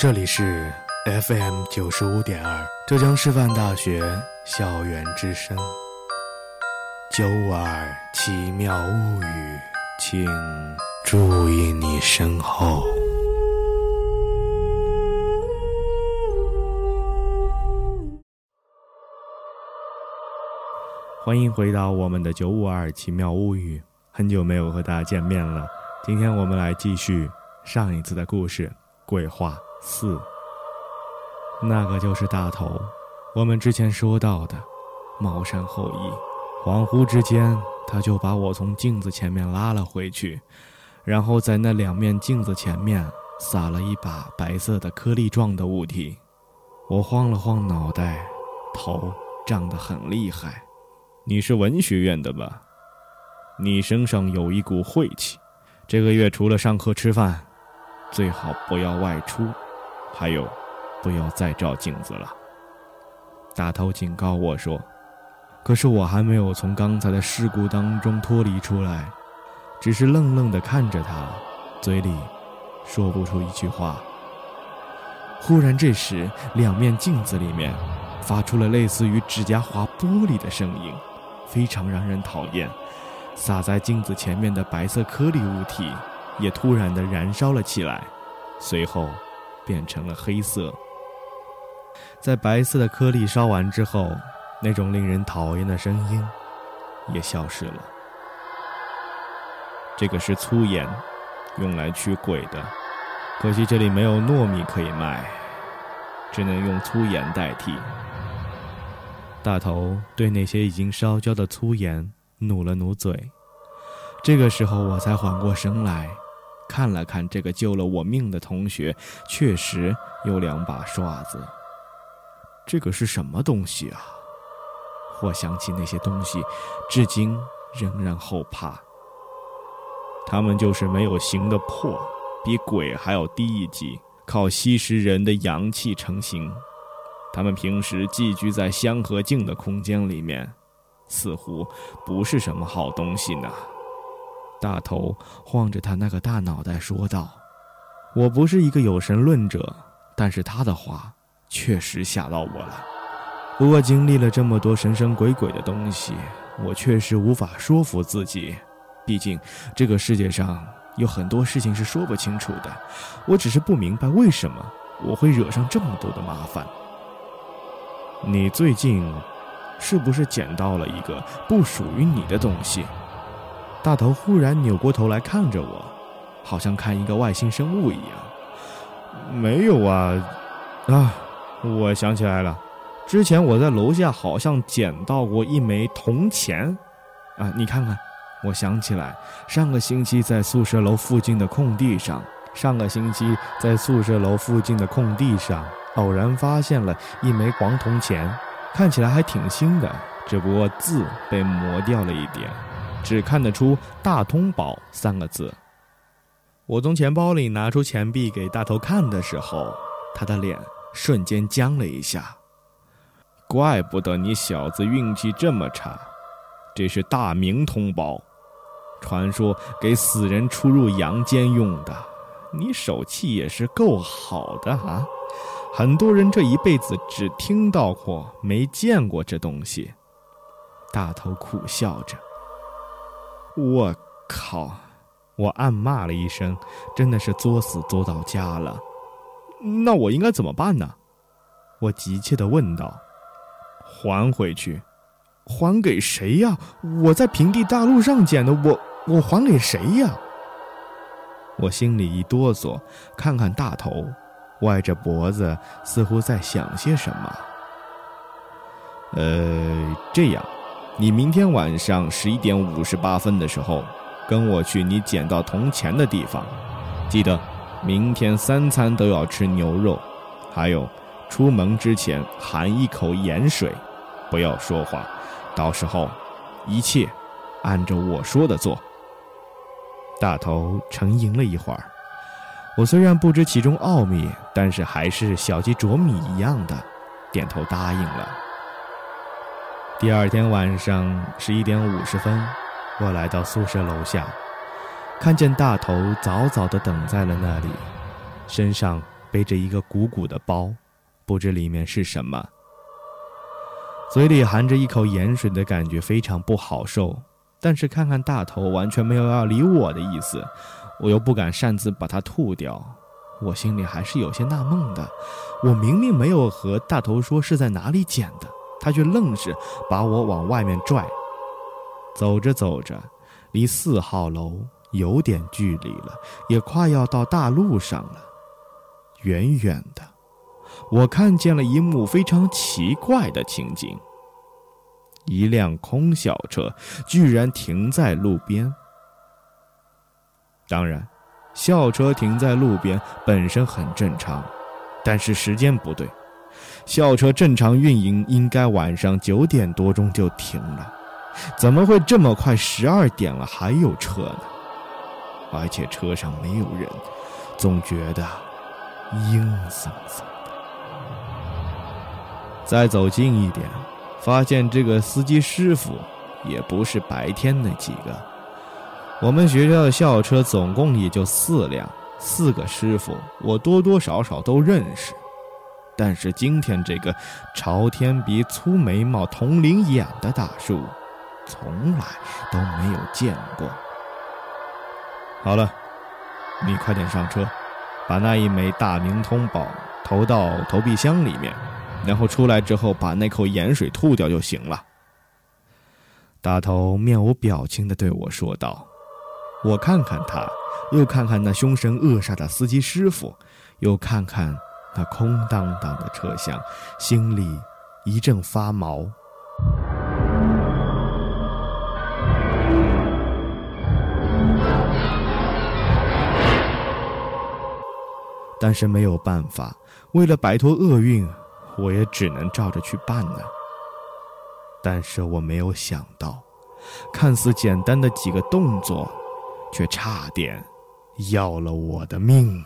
这里是 FM 九十五点二浙江师范大学校园之声。九五二奇妙物语，请注意你身后。欢迎回到我们的九五二奇妙物语，很久没有和大家见面了。今天我们来继续上一次的故事，鬼话四。那个就是大头，我们之前说到的茅山后裔。恍惚之间，他就把我从镜子前面拉了回去，然后在那两面镜子前面撒了一把白色的颗粒状的物体。我晃了晃脑袋，头胀得很厉害。你是文学院的吧？你身上有一股晦气。这个月除了上课吃饭，最好不要外出。还有，不要再照镜子了。大头警告我说。可是我还没有从刚才的事故当中脱离出来，只是愣愣地看着他，嘴里说不出一句话。忽然，这时两面镜子里面发出了类似于指甲划玻璃的声音，非常让人讨厌。洒在镜子前面的白色颗粒物体也突然地燃烧了起来，随后变成了黑色。在白色的颗粒烧完之后。那种令人讨厌的声音也消失了。这个是粗盐，用来驱鬼的。可惜这里没有糯米可以卖，只能用粗盐代替。大头对那些已经烧焦的粗盐努了努嘴。这个时候我才缓过神来，看了看这个救了我命的同学，确实有两把刷子。这个是什么东西啊？我想起那些东西，至今仍然后怕。他们就是没有形的魄，比鬼还要低一级，靠吸食人的阳气成形。他们平时寄居在香和镜的空间里面，似乎不是什么好东西呢。大头晃着他那个大脑袋说道：“我不是一个有神论者，但是他的话确实吓到我了。”不过经历了这么多神神鬼鬼的东西，我确实无法说服自己。毕竟这个世界上有很多事情是说不清楚的。我只是不明白为什么我会惹上这么多的麻烦。你最近是不是捡到了一个不属于你的东西？大头忽然扭过头来看着我，好像看一个外星生物一样。没有啊，啊，我想起来了。之前我在楼下好像捡到过一枚铜钱，啊，你看看，我想起来，上个星期在宿舍楼附近的空地上，上个星期在宿舍楼附近的空地上，偶然发现了一枚黄铜钱，看起来还挺新的，只不过字被磨掉了一点，只看得出“大通宝”三个字。我从钱包里拿出钱币给大头看的时候，他的脸瞬间僵了一下。怪不得你小子运气这么差，这是大明通宝，传说给死人出入阳间用的。你手气也是够好的啊！很多人这一辈子只听到过，没见过这东西。大头苦笑着：“我靠！”我暗骂了一声，真的是作死作到家了。那我应该怎么办呢？我急切地问道。还回去，还给谁呀？我在平地大路上捡的，我我还给谁呀？我心里一哆嗦，看看大头，歪着脖子，似乎在想些什么。呃，这样，你明天晚上十一点五十八分的时候，跟我去你捡到铜钱的地方，记得明天三餐都要吃牛肉，还有，出门之前含一口盐水。不要说话，到时候一切按照我说的做。大头沉吟了一会儿，我虽然不知其中奥秘，但是还是小鸡啄米一样的点头答应了。第二天晚上十一点五十分，我来到宿舍楼下，看见大头早早的等在了那里，身上背着一个鼓鼓的包，不知里面是什么。嘴里含着一口盐水的感觉非常不好受，但是看看大头完全没有要理我的意思，我又不敢擅自把它吐掉，我心里还是有些纳闷的。我明明没有和大头说是在哪里捡的，他却愣是把我往外面拽。走着走着，离四号楼有点距离了，也快要到大路上了。远远的，我看见了一幕非常奇怪的情景：一辆空小车居然停在路边。当然，校车停在路边本身很正常，但是时间不对。校车正常运营应该晚上九点多钟就停了，怎么会这么快？十二点了还有车呢？而且车上没有人，总觉得……阴森森的。再走近一点，发现这个司机师傅也不是白天那几个。我们学校的校车总共也就四辆，四个师傅，我多多少少都认识。但是今天这个朝天鼻、粗眉毛、铜铃眼的大叔，从来都没有见过。好了，你快点上车。把那一枚大明通宝投到投币箱里面，然后出来之后把那口盐水吐掉就行了。大头面无表情地对我说道：“我看看他，又看看那凶神恶煞的司机师傅，又看看那空荡荡的车厢，心里一阵发毛。”但是没有办法，为了摆脱厄运，我也只能照着去办呢。但是我没有想到，看似简单的几个动作，却差点要了我的命。